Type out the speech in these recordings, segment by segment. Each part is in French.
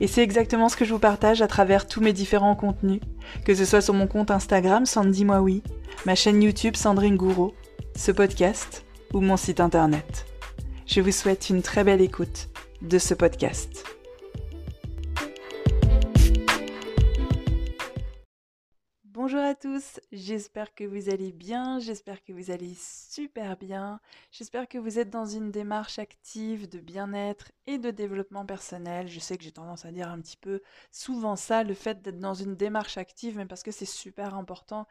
Et c'est exactement ce que je vous partage à travers tous mes différents contenus, que ce soit sur mon compte Instagram Sandy Moi ma chaîne YouTube Sandrine Gouraud, ce podcast ou mon site internet. Je vous souhaite une très belle écoute de ce podcast. Bonjour à tous, j'espère que vous allez bien, j'espère que vous allez super bien, j'espère que vous êtes dans une démarche active de bien-être et de développement personnel. Je sais que j'ai tendance à dire un petit peu souvent ça, le fait d'être dans une démarche active, mais parce que c'est super important.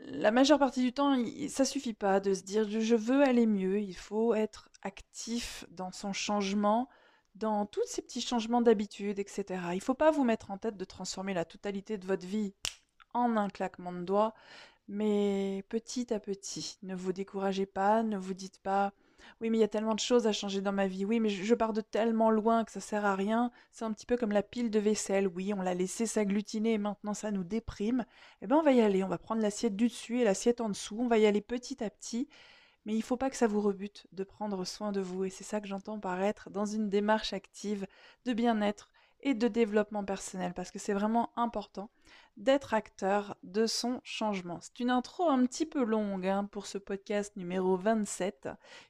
La majeure partie du temps, ça suffit pas de se dire je veux aller mieux, il faut être actif dans son changement, dans tous ces petits changements d'habitude, etc. Il ne faut pas vous mettre en tête de transformer la totalité de votre vie en un claquement de doigts, mais petit à petit. Ne vous découragez pas, ne vous dites pas oui, mais il y a tellement de choses à changer dans ma vie. Oui, mais je pars de tellement loin que ça sert à rien. C'est un petit peu comme la pile de vaisselle. Oui, on l'a laissé s'agglutiner et maintenant ça nous déprime. Eh bien, on va y aller. On va prendre l'assiette du dessus et l'assiette en dessous. On va y aller petit à petit. Mais il faut pas que ça vous rebute de prendre soin de vous. Et c'est ça que j'entends par être dans une démarche active de bien-être et de développement personnel. Parce que c'est vraiment important d'être acteur de son changement. C'est une intro un petit peu longue hein, pour ce podcast numéro 27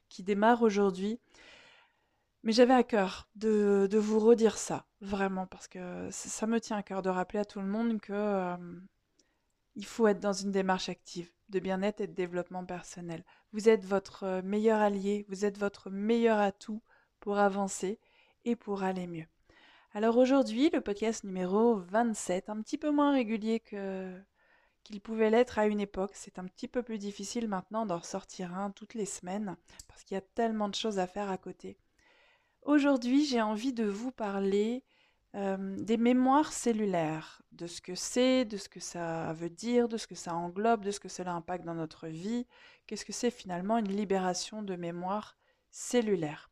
qui démarre aujourd'hui. Mais j'avais à cœur de, vous redire ça, vraiment, parce que ça me tient à cœur de rappeler à tout le monde que euh, il faut être dans une démarche active de bien-être et de développement personnel. Vous êtes votre meilleur allié, vous êtes votre meilleur atout pour avancer et pour aller mieux. Alors aujourd'hui, le podcast numéro 27, un petit peu moins régulier qu'il pouvait l'être à une époque. C'est un petit peu plus difficile maintenant d'en ressortir un toutes les semaines parce qu'il y a tellement de choses à faire à côté. Aujourd'hui, j'ai envie de vous parler euh, des mémoires cellulaires, de ce que c'est, de ce que ça veut dire, de ce que ça englobe, de ce que cela impacte dans notre vie. Qu'est-ce que c'est finalement une libération de mémoire cellulaire?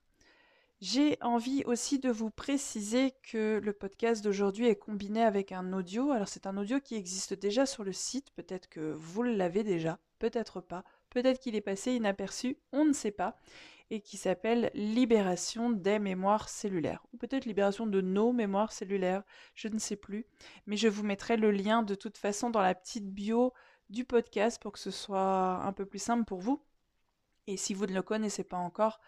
J'ai envie aussi de vous préciser que le podcast d'aujourd'hui est combiné avec un audio. Alors c'est un audio qui existe déjà sur le site, peut-être que vous l'avez déjà, peut-être pas, peut-être qu'il est passé inaperçu, on ne sait pas, et qui s'appelle Libération des mémoires cellulaires, ou peut-être Libération de nos mémoires cellulaires, je ne sais plus, mais je vous mettrai le lien de toute façon dans la petite bio du podcast pour que ce soit un peu plus simple pour vous. Et si vous ne le connaissez pas encore,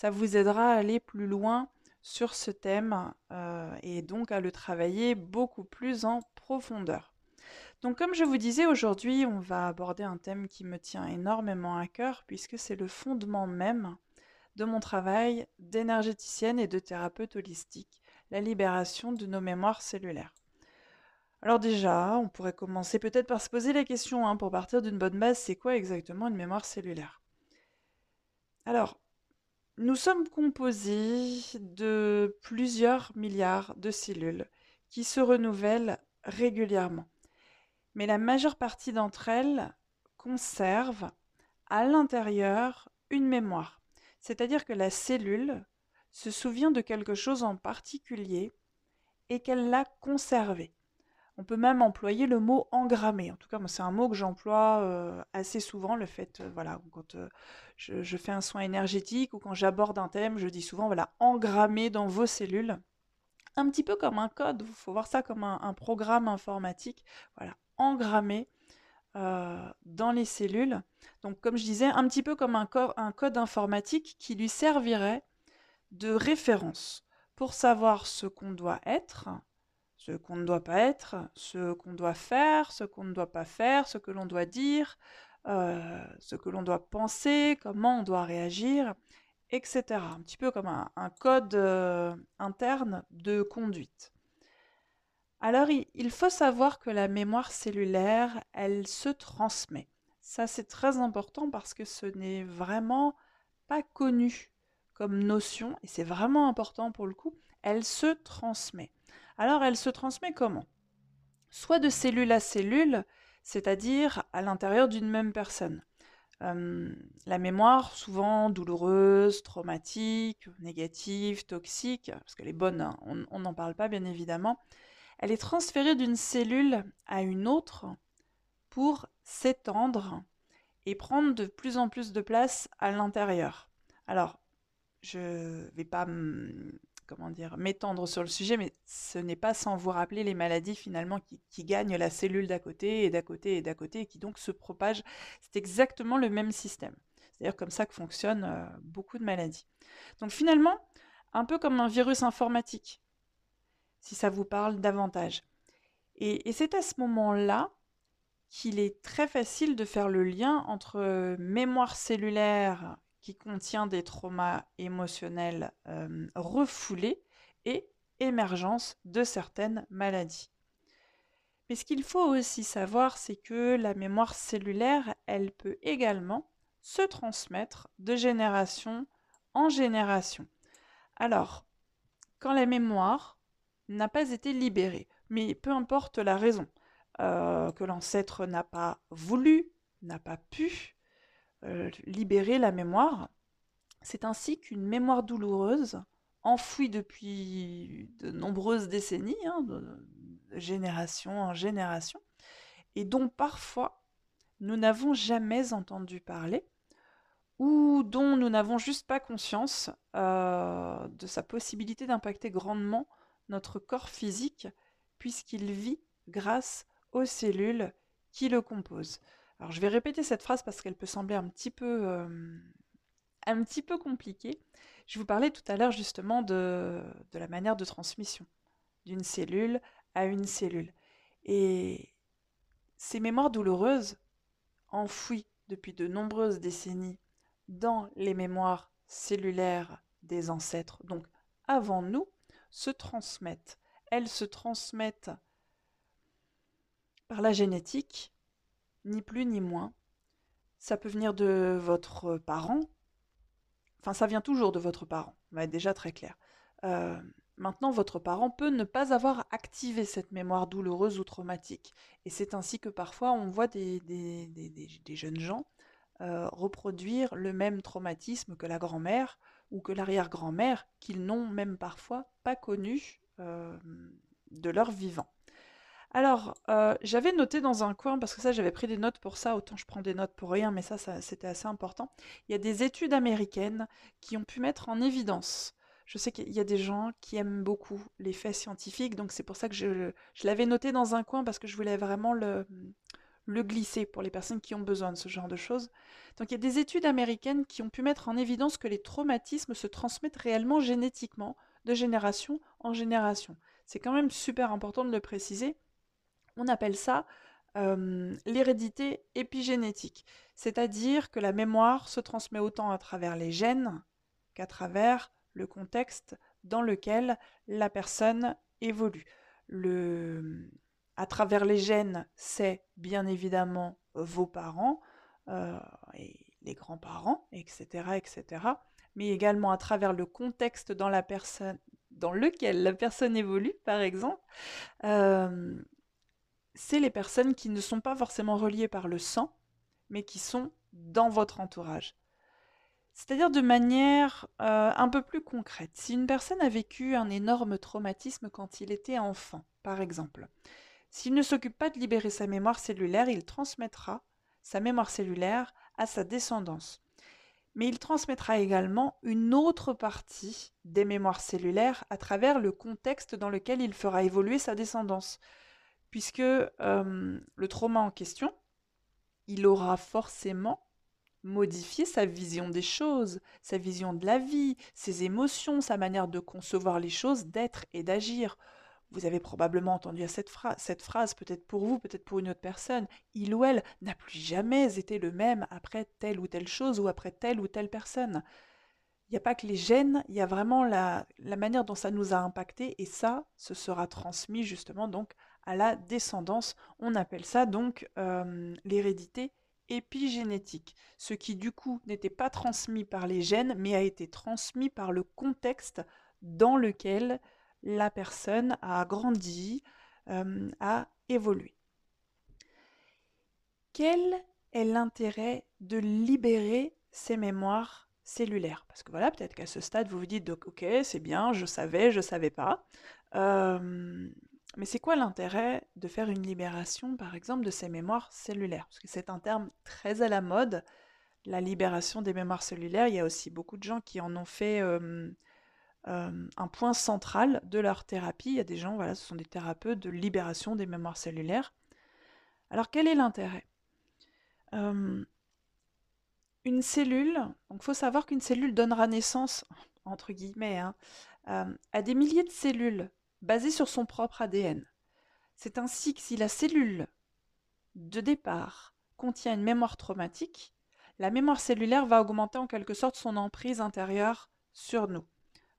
ça vous aidera à aller plus loin sur ce thème euh, et donc à le travailler beaucoup plus en profondeur. Donc comme je vous disais, aujourd'hui on va aborder un thème qui me tient énormément à cœur puisque c'est le fondement même de mon travail d'énergéticienne et de thérapeute holistique, la libération de nos mémoires cellulaires. Alors déjà, on pourrait commencer peut-être par se poser la question, hein, pour partir d'une bonne base, c'est quoi exactement une mémoire cellulaire? Alors, nous sommes composés de plusieurs milliards de cellules qui se renouvellent régulièrement. Mais la majeure partie d'entre elles conservent à l'intérieur une mémoire. C'est-à-dire que la cellule se souvient de quelque chose en particulier et qu'elle l'a conservé. On peut même employer le mot engrammé. En tout cas, c'est un mot que j'emploie euh, assez souvent. Le fait, euh, voilà, quand euh, je, fais un soin énergétique ou quand j'aborde un thème, je dis souvent, voilà, engrammer dans vos cellules. Un petit peu comme un code. Il faut voir ça comme un, programme informatique. Voilà, engrammer dans les cellules. Donc, comme je disais, un petit peu comme un code informatique qui lui servirait de référence pour savoir ce qu'on doit être ce qu'on ne doit pas être, ce qu'on doit faire, ce qu'on ne doit pas faire, ce que l'on doit dire, euh, ce que l'on doit penser, comment on doit réagir, etc. Un petit peu comme un, code euh, interne de conduite. Alors, il faut savoir que la mémoire cellulaire, elle se transmet. Ça, c'est très important parce que ce n'est vraiment pas connu comme notion, et c'est vraiment important pour le coup, elle se transmet. Alors, elle se transmet comment? Soit de cellule à cellule, c'est-à-dire à, l'intérieur d'une même personne. la mémoire, souvent douloureuse, traumatique, négative, toxique, parce qu'elle est bonne, hein, on n'en parle pas bien évidemment, elle est transférée d'une cellule à une autre pour s'étendre et prendre de plus en plus de place à l'intérieur. Alors, je ne vais pas comment dire m'étendre sur le sujet, mais ce n'est pas sans vous rappeler les maladies finalement qui, gagnent la cellule d'à côté et d'à côté et d'à côté et qui donc se propagent. C'est exactement le même système. C'est d'ailleurs comme ça que fonctionnent euh, beaucoup de maladies. Donc finalement, un peu comme un virus informatique si ça vous parle davantage. Et, c'est à ce moment-là qu'il est très facile de faire le lien entre euh, mémoire cellulaire qui contient des traumas émotionnels euh, refoulés et émergence de certaines maladies. Mais ce qu'il faut aussi savoir, c'est que la mémoire cellulaire, elle peut également se transmettre de génération en génération. Alors, quand la mémoire n'a pas été libéré. Mais peu importe la raison, euh, que l'ancêtre n'a pas voulu, n'a pas pu euh, libérer la mémoire, c'est ainsi qu'une mémoire douloureuse, enfouie depuis de nombreuses décennies, hein, de, génération en génération, et dont parfois nous n'avons jamais entendu parler, ou dont nous n'avons juste pas conscience euh, de sa possibilité d'impacter grandement notre corps physique, puisqu'il vit grâce aux cellules qui le composent. Alors je vais répéter cette phrase parce qu'elle peut sembler un petit peu, euh, un petit peu compliquée. Je vous parlais tout à l'heure justement de, de la manière de transmission d'une cellule à une cellule. Et ces mémoires douloureuses, enfouies depuis de nombreuses décennies dans les mémoires cellulaires des ancêtres, donc avant nous, se transmettent. Elles se transmettent par la génétique, ni plus ni moins. Ça peut venir de votre parent. Enfin, ça vient toujours de votre parent, on va être déjà très clair. Euh, maintenant, votre parent peut ne pas avoir activé cette mémoire douloureuse ou traumatique. Et c'est ainsi que parfois on voit des, jeunes gens euh, reproduire le même traumatisme que la grand-mère ou que l'arrière-grand-mère qu'ils n'ont même parfois pas connu euh, de leur vivant. Alors, euh, j'avais noté dans un coin, parce que ça j'avais pris des notes pour ça, autant je prends des notes pour rien, mais ça, c'était assez important. Il y a des études américaines qui ont pu mettre en évidence. Je sais qu'il y a des gens qui aiment beaucoup les faits scientifiques, donc c'est pour ça que je, l'avais noté dans un coin, parce que je voulais vraiment le, le glisser pour les personnes qui ont besoin de ce genre de choses. Donc il y a des études américaines qui ont pu mettre en évidence que les traumatismes se transmettent réellement génétiquement, de génération en génération. C'est quand même super important de le préciser. On appelle ça l'hérédité épigénétique, c'est-à-dire que la mémoire se transmet autant à travers les gènes qu'à travers le contexte dans lequel la personne évolue. À travers les gènes, c'est bien évidemment vos parents euh, et les grands-parents, etc., etc., mais également à travers le contexte dans, lequel la personne évolue, par exemple. C'est les personnes qui ne sont pas forcément reliées par le sang, mais qui sont dans votre entourage. C'est-à-dire de manière euh, un peu plus concrète. Si une personne a vécu un énorme traumatisme quand il était enfant, par exemple, s'il ne s'occupe pas de libérer sa mémoire cellulaire, il transmettra sa mémoire cellulaire à sa descendance. Mais il transmettra également une autre partie des mémoires cellulaires à travers le contexte dans lequel il fera évoluer sa descendance. Puisque euh, le trauma en question, il aura forcément modifié sa vision des choses, sa vision de la vie, ses émotions, sa manière de concevoir les choses, d'être et d'agir. Vous avez probablement entendu cette, phrase, peut-être pour vous, peut-être pour une autre personne. Il ou elle n'a plus jamais été le même après telle ou telle chose ou après telle ou telle personne. Il n'y a pas que les gènes, il y a vraiment la, la manière dont ça nous a impacté et ça, ce sera transmis justement donc à la descendance. On appelle ça donc euh, l'hérédité épigénétique, ce qui du coup n'était pas transmis par les gènes, mais a été transmis par le contexte dans lequel la personne a grandi, euh, a évolué. Quel est l'intérêt de libérer ces mémoires cellulaires? Parce que voilà, peut-être qu'à ce stade, vous vous dites, ok, c'est bien, je savais, je savais pas. Euh, mais c'est quoi l'intérêt de faire une libération, par exemple, de ces mémoires cellulaires? Parce que c'est un terme très à la mode, la libération des mémoires cellulaires. Il y a aussi beaucoup de gens qui en ont fait un point central de leur thérapie. Il y a des gens, voilà, ce sont des thérapeutes de libération des mémoires cellulaires. Alors quel est l'intérêt? Une cellule, donc il faut savoir qu'une cellule donnera naissance, entre guillemets, hein, à des milliers de cellules basé sur son propre ADN. C'est ainsi que si la cellule de départ contient une mémoire traumatique, la mémoire cellulaire va augmenter en quelque sorte son emprise intérieure sur nous.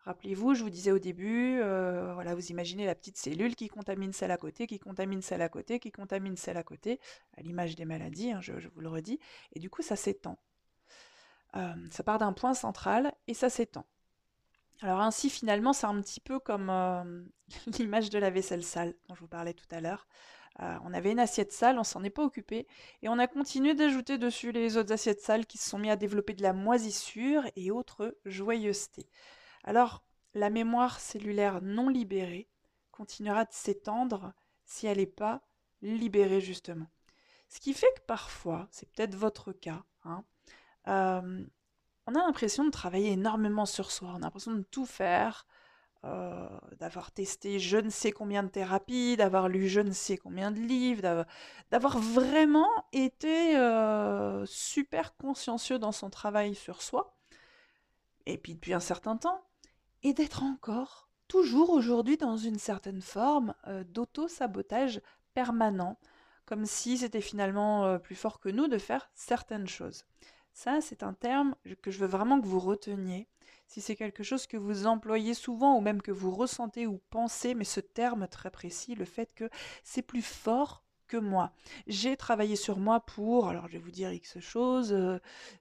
Rappelez-vous, je vous disais au début, euh, vous imaginez la petite cellule qui contamine celle à côté, qui contamine celle à côté, qui contamine celle à côté, à l'image des maladies, hein, je, vous le redis, et du coup ça s'étend. Euh, ça part d'un point central et ça s'étend. Alors ainsi, finalement, c'est un petit peu comme euh, l'image de la vaisselle sale dont je vous parlais tout à l'heure. Euh, on avait une assiette sale, on s'en est pas occupé, et on a continué d'ajouter dessus les autres assiettes sales qui se sont mis à développer de la moisissure et autres joyeusetés. Alors, la mémoire cellulaire non libérée continuera de s'étendre si elle n'est pas libérée justement. Ce qui fait que parfois, c'est peut-être votre cas, hein, euh, on a l'impression de travailler énormément sur soi, on a l'impression de tout faire, euh, d'avoir testé je ne sais combien de thérapies, d'avoir lu je ne sais combien de livres, d'avoir vraiment été euh, super consciencieux dans son travail sur soi, et puis depuis un certain temps, et d'être encore, toujours aujourd'hui, dans une certaine forme euh, d'auto-sabotage permanent, comme si c'était finalement plus fort que nous de faire certaines choses. Ça, c'est un terme que je veux vraiment que vous reteniez. Si c'est quelque chose que vous employez souvent ou même que vous ressentez ou pensez, mais ce terme très précis, le fait que c'est plus fort que moi. J'ai travaillé sur moi pour, alors je vais vous dire X choses, euh,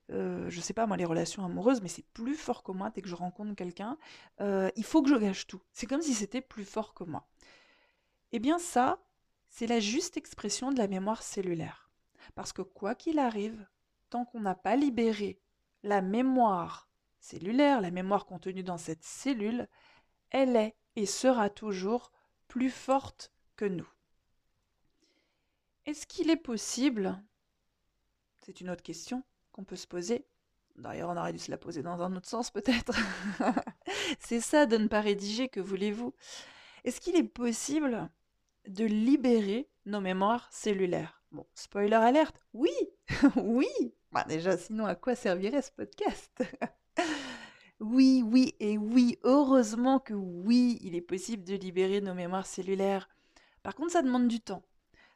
euh, je sais pas moi, les relations amoureuses, mais c'est plus fort que moi dès que je rencontre quelqu'un. Euh, il faut que je gâche tout. C'est comme si c'était plus fort que moi. Eh bien ça, c'est la juste expression de la mémoire cellulaire. Parce que quoi qu'il arrive, tant qu'on n'a pas libéré la mémoire cellulaire, la mémoire contenue dans cette cellule, elle est et sera toujours plus forte que nous. Est-ce qu'il est possible C'est une autre question qu'on peut se poser. D'ailleurs, on aurait dû se la poser dans un autre sens peut-être. C'est ça de ne pas rédiger, que voulez-vous? Est-ce qu'il est possible de libérer nos mémoires cellulaires? Bon, spoiler alerte, oui, oui, bah déjà, sinon, à quoi servirait ce podcast? Oui, oui et oui, heureusement que oui, il est possible de libérer nos mémoires cellulaires. Par contre, ça demande du temps.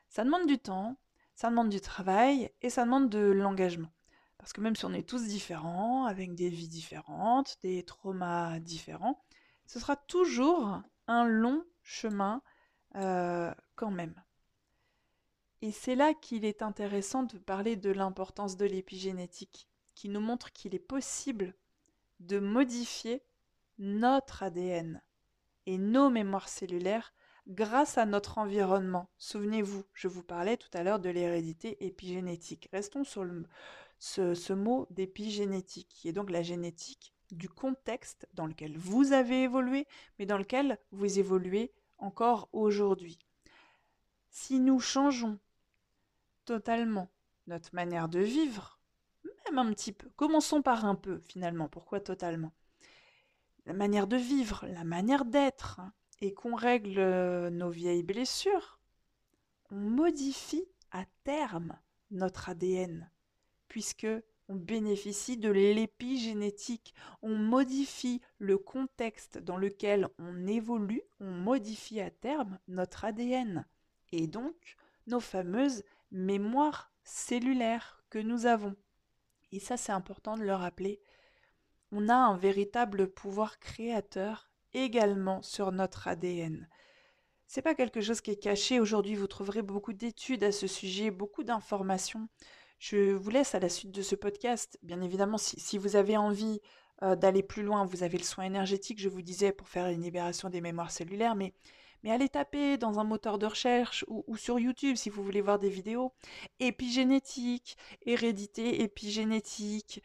Ça demande du temps, ça demande du travail et ça demande de l'engagement. Parce que même si on est tous différents, avec des vies différentes, des traumas différents, ce sera toujours un long chemin euh, quand même. Et c'est là qu'il est intéressant de parler de l'importance de l'épigénétique, qui nous montre qu'il est possible de modifier notre ADN et nos mémoires cellulaires grâce à notre environnement. Souvenez-vous, je vous parlais tout à l'heure de l'hérédité épigénétique. Restons sur ce, ce mot d'épigénétique, qui est donc la génétique du contexte dans lequel vous avez évolué, mais dans lequel vous évoluez encore aujourd'hui. Si nous changeons totalement notre manière de vivre, même un petit peu. Commençons par un peu finalement. Pourquoi totalement? La manière de vivre, la manière d'être, hein, et qu'on règle euh, nos vieilles blessures, on modifie à terme notre ADN, puisque on bénéficie de l'épigénétique. On modifie le contexte dans lequel on évolue, on modifie à terme notre ADN et donc nos fameuses mémoires cellulaires que nous avons. Et ça, c'est important de le rappeler. On a un véritable pouvoir créateur également sur notre ADN. C'est pas quelque chose qui est caché. Aujourd'hui, vous trouverez beaucoup d'études à ce sujet, beaucoup d'informations. Je vous laisse à la suite de ce podcast. Bien évidemment, si, vous avez envie euh, d'aller plus loin, vous avez le soin énergétique, je vous disais, pour faire une libération des mémoires cellulaires, mais, mais allez taper dans un moteur de recherche ou, sur YouTube si vous voulez voir des vidéos. Épigénétique, hérédité épigénétique.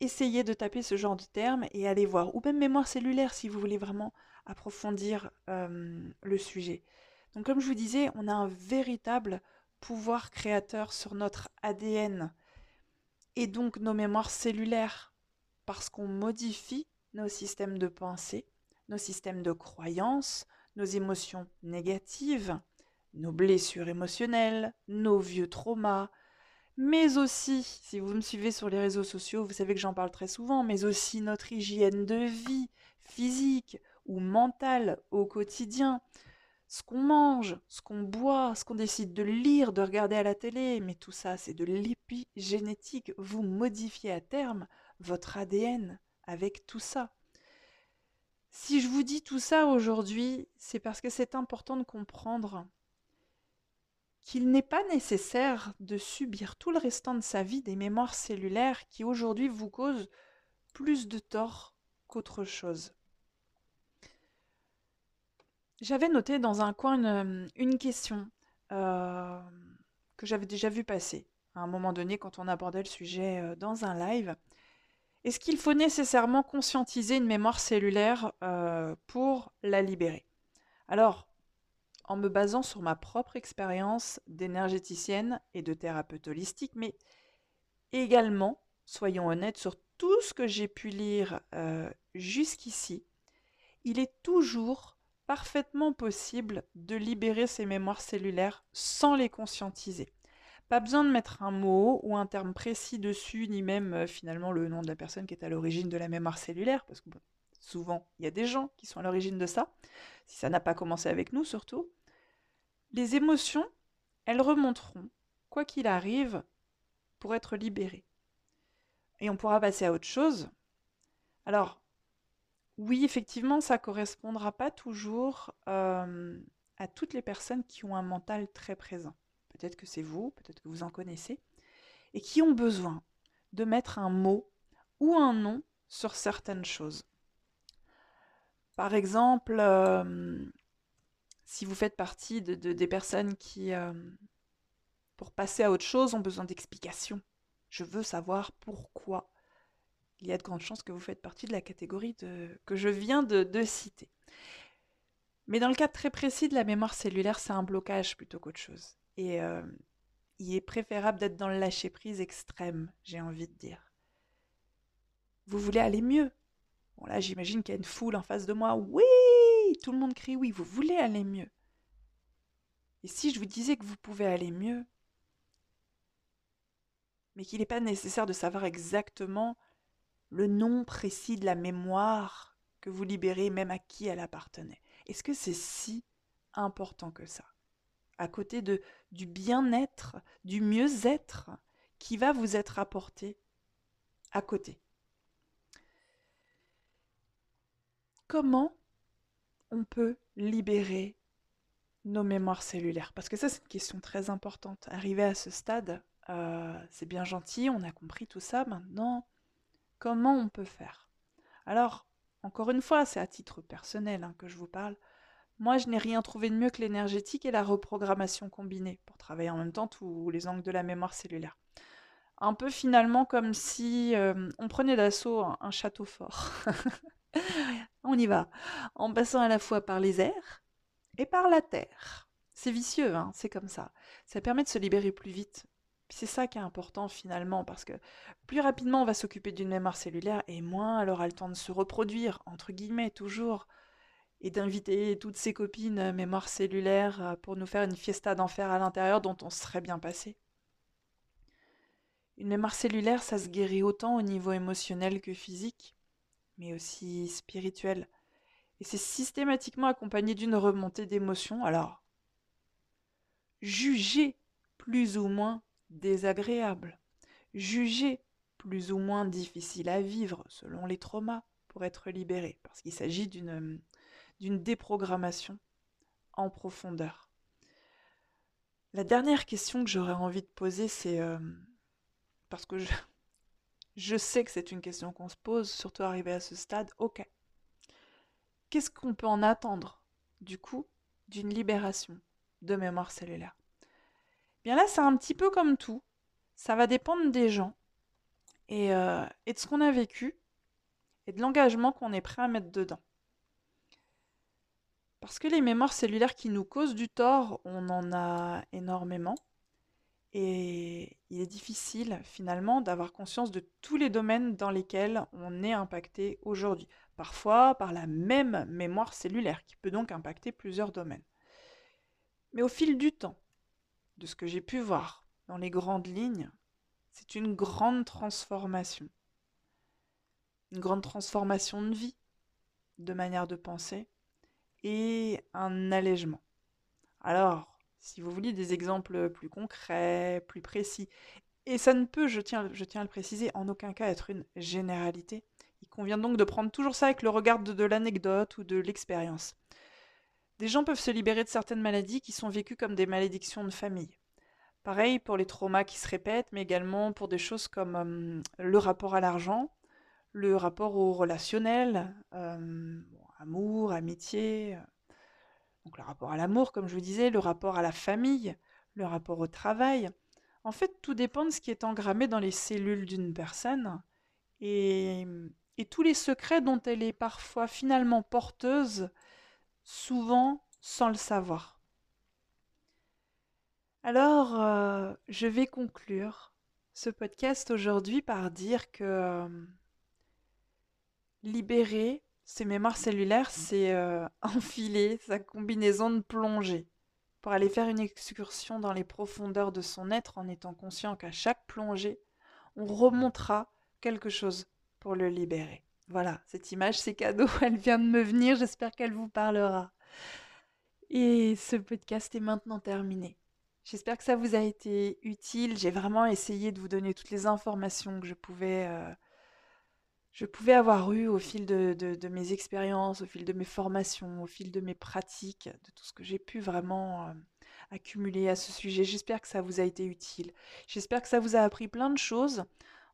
Essayez de taper ce genre de termes et allez voir. Ou même mémoire cellulaire si vous voulez vraiment approfondir le sujet. Donc comme je vous disais, on a un véritable pouvoir créateur sur notre ADN et donc nos mémoires cellulaires, parce qu'on modifie nos systèmes de pensée, nos systèmes de croyances, nos émotions négatives, nos blessures émotionnelles, nos vieux traumas, mais aussi, si vous me suivez sur les réseaux sociaux, vous savez que j'en parle très souvent, mais aussi notre hygiène de vie physique ou mentale au quotidien, ce qu'on mange, ce qu'on boit, ce qu'on décide de lire, de regarder à la télé, mais tout ça, c'est de l'épigénétique. Vous modifiez à terme votre ADN avec tout ça. Si je vous dis tout ça aujourd'hui, c'est parce que c'est important de comprendre qu'il n'est pas nécessaire de subir tout le restant de sa vie des mémoires cellulaires qui aujourd'hui vous causent plus de tort qu'autre chose. J'avais noté dans un coin une, question euh, que j'avais déjà vu passer à un moment donné quand on abordait le sujet euh, dans un live. Est-ce qu'il faut nécessairement conscientiser une mémoire cellulaire euh, pour la libérer? Alors, en me basant sur ma propre expérience d'énergéticienne et de thérapeute holistique, mais également, soyons honnêtes, sur tout ce que j'ai pu lire jusqu'ici, il est toujours parfaitement possible de libérer ces mémoires cellulaires sans les conscientiser. Pas besoin de mettre un mot ou un terme précis dessus, ni même euh, finalement le nom de la personne qui est à l'origine de la mémoire cellulaire, parce que souvent il y a des gens qui sont à l'origine de ça, si ça n'a pas commencé avec nous surtout. Les émotions, elles remonteront, quoi qu'il arrive, pour être libérées. Et on pourra passer à autre chose. Alors, oui, effectivement, ça correspondra pas toujours à toutes les personnes qui ont un mental très présent. Peut-être que c'est vous, peut-être que vous en connaissez, et qui ont besoin de mettre un mot ou un nom sur certaines choses. Par exemple, si vous faites partie de, des personnes qui, pour passer à autre chose, ont besoin d'explications. Je veux savoir pourquoi il y a de grandes chances que vous faites partie de la catégorie que je viens de, citer. Mais dans le cas très précis de la mémoire cellulaire, c'est un blocage plutôt qu'autre chose. Et euh, il est préférable d'être dans le lâcher-prise extrême, j'ai envie de dire. Vous voulez aller mieux? Bon là, j'imagine qu'il y a une foule en face de moi. Oui Tout le monde crie oui, vous voulez aller mieux. Et si je vous disais que vous pouvez aller mieux, mais qu'il n'est pas nécessaire de savoir exactement le nom précis de la mémoire que vous libérez, même à qui elle appartenait. Est-ce que c'est si important que ça? À côté de, du bien-être, du mieux-être qui va vous être apporté à côté. Comment on peut libérer nos mémoires cellulaires? Parce que ça, c'est une question très importante. Arrivé à ce stade, euh, c'est bien gentil, on a compris tout ça. Maintenant, Comment on peut faire? Alors, encore une fois, c'est à titre personnel hein, que je vous parle. Moi, je n'ai rien trouvé de mieux que l'énergétique et la reprogrammation combinée pour travailler en même temps tous les angles de la mémoire cellulaire. Un peu finalement comme si euh, on prenait d'assaut un, château fort. on y va, en passant à la fois par les airs et par la terre. C'est vicieux, hein, c'est comme ça. Ça permet de se libérer plus vite c'est ça qui est important finalement, parce que plus rapidement on va s'occuper d'une mémoire cellulaire, et moins elle aura le temps de se reproduire, entre guillemets, toujours, et d'inviter toutes ses copines euh, mémoire cellulaire euh, pour nous faire une fiesta d'enfer à l'intérieur dont on serait bien passé. Une mémoire cellulaire, ça se guérit autant au niveau émotionnel que physique, mais aussi spirituel. Et c'est systématiquement accompagné d'une remontée d'émotions, alors jugées plus ou moins désagréables, jugées plus ou moins difficiles à vivre selon les traumas pour être libéré, parce qu'il s'agit d'une déprogrammation en profondeur. La dernière question que j'aurais envie de poser, c'est euh, parce que je, sais que c'est une question qu'on se pose, surtout arrivé à ce stade. Ok. Qu'est-ce qu'on peut en attendre, du coup, d'une libération de mémoire cellulaire? Bien là, c'est un petit peu comme tout. Ça va dépendre des gens euh, et de ce qu'on a vécu et de l'engagement qu'on est prêt à mettre dedans. Parce que les mémoires cellulaires qui nous causent du tort, on en a énormément. Et il est difficile finalement d'avoir conscience de tous les domaines dans lesquels on est impacté aujourd'hui. Parfois par la même mémoire cellulaire qui peut donc impacter plusieurs domaines. Mais au fil du temps, de ce que j'ai pu voir dans les grandes lignes, c'est une grande transformation. Une grande transformation de vie, de manière de penser, et un allègement. Alors, si vous voulez des exemples plus concrets, plus précis, et ça ne peut, je tiens, je tiens à le préciser, en aucun cas être une généralité. Il convient donc de prendre toujours ça avec le regard de, l'anecdote ou de l'expérience. Des gens peuvent se libérer de certaines maladies qui sont vécues comme des malédictions de famille. Pareil pour les traumas qui se répètent, mais également pour des choses comme euh, le rapport à l'argent, le rapport au relationnel, euh, amour, amitié, euh, le rapport à l'amour, comme je vous disais, le rapport à la famille, le rapport au travail. En fait, tout dépend de ce qui est engrammé dans les cellules d'une personne et, et, tous les secrets dont elle est parfois finalement porteuse, souvent sans le savoir. Alors, euh, je vais conclure ce podcast aujourd'hui par dire que euh, libérer ces mémoires cellulaires, c'est euh, enfiler sa combinaison de plongée pour aller faire une excursion dans les profondeurs de son être en étant conscient qu'à chaque plongée, on remontera quelque chose pour le libérer. Voilà, cette image, c'est cadeau, elle vient de me venir, j'espère qu'elle vous parlera. Et ce podcast est maintenant terminé. J'espère que ça vous a été utile. J'ai vraiment essayé de vous donner toutes les informations que je pouvais euh, je pouvais avoir eu au fil de, mes expériences, au fil de mes formations, au fil de mes pratiques, de tout ce que j'ai pu vraiment euh, accumuler à ce sujet. J'espère que ça vous a été utile. J'espère que ça vous a appris plein de choses.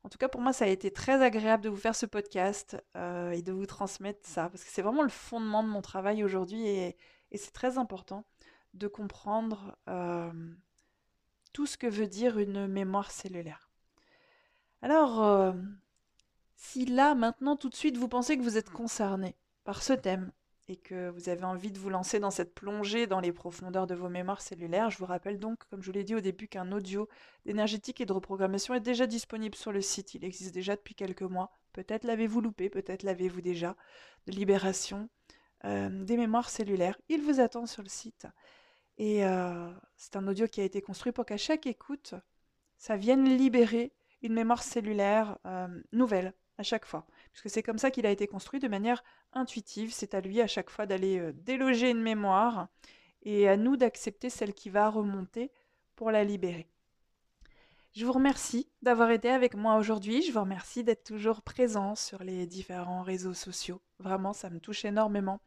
En tout cas, pour moi, ça a été très agréable de vous faire ce podcast euh, et de vous transmettre ça, parce que c'est vraiment le fondement de mon travail aujourd'hui et, c'est très important de comprendre euh, tout ce que veut dire une mémoire cellulaire. Alors, si là, maintenant, tout de suite, vous pensez que vous êtes concerné par ce thème et que vous avez envie de vous lancer dans cette plongée dans les profondeurs de vos mémoires cellulaires, je vous rappelle donc, comme je vous l'ai dit au début, qu'un audio d'énergétique et de reprogrammation est déjà disponible sur le site. Il existe déjà depuis quelques mois. Peut-être l'avez-vous loupé, peut-être l'avez-vous déjà, de libération euh, des mémoires cellulaires. Il vous attend sur le site. Et euh, c'est un audio qui a été construit pour qu'à chaque écoute, ça vienne libérer une mémoire cellulaire euh, nouvelle, à chaque fois. Puisque c'est comme ça qu'il a été construit de manière intuitive. C'est à lui à chaque fois d'aller euh, déloger une mémoire et à nous d'accepter celle qui va remonter pour la libérer. Je vous remercie d'avoir été avec moi aujourd'hui. Je vous remercie d'être toujours présent sur les différents réseaux sociaux. Vraiment, ça me touche énormément.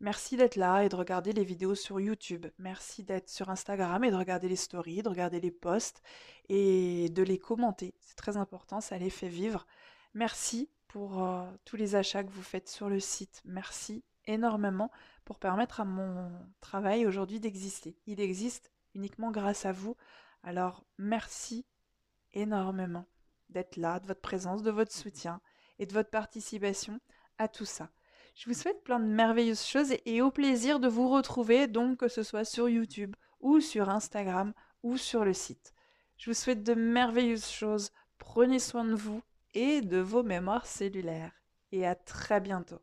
Merci d'être là et de regarder les vidéos sur YouTube. Merci d'être sur Instagram et de regarder les stories, de regarder les posts et de les commenter. C'est très important, ça les fait vivre. Merci pour euh, tous les achats que vous faites sur le site. Merci énormément pour permettre à mon travail aujourd'hui d'exister. Il existe uniquement grâce à vous. Alors merci énormément d'être là, de votre présence, de votre soutien et de votre participation à tout ça. Je vous souhaite plein de merveilleuses choses et au plaisir de vous retrouver, donc que ce soit sur YouTube ou sur Instagram ou sur le site. Je vous souhaite de merveilleuses choses. Prenez soin de vous et de vos mémoires cellulaires. Et à très bientôt.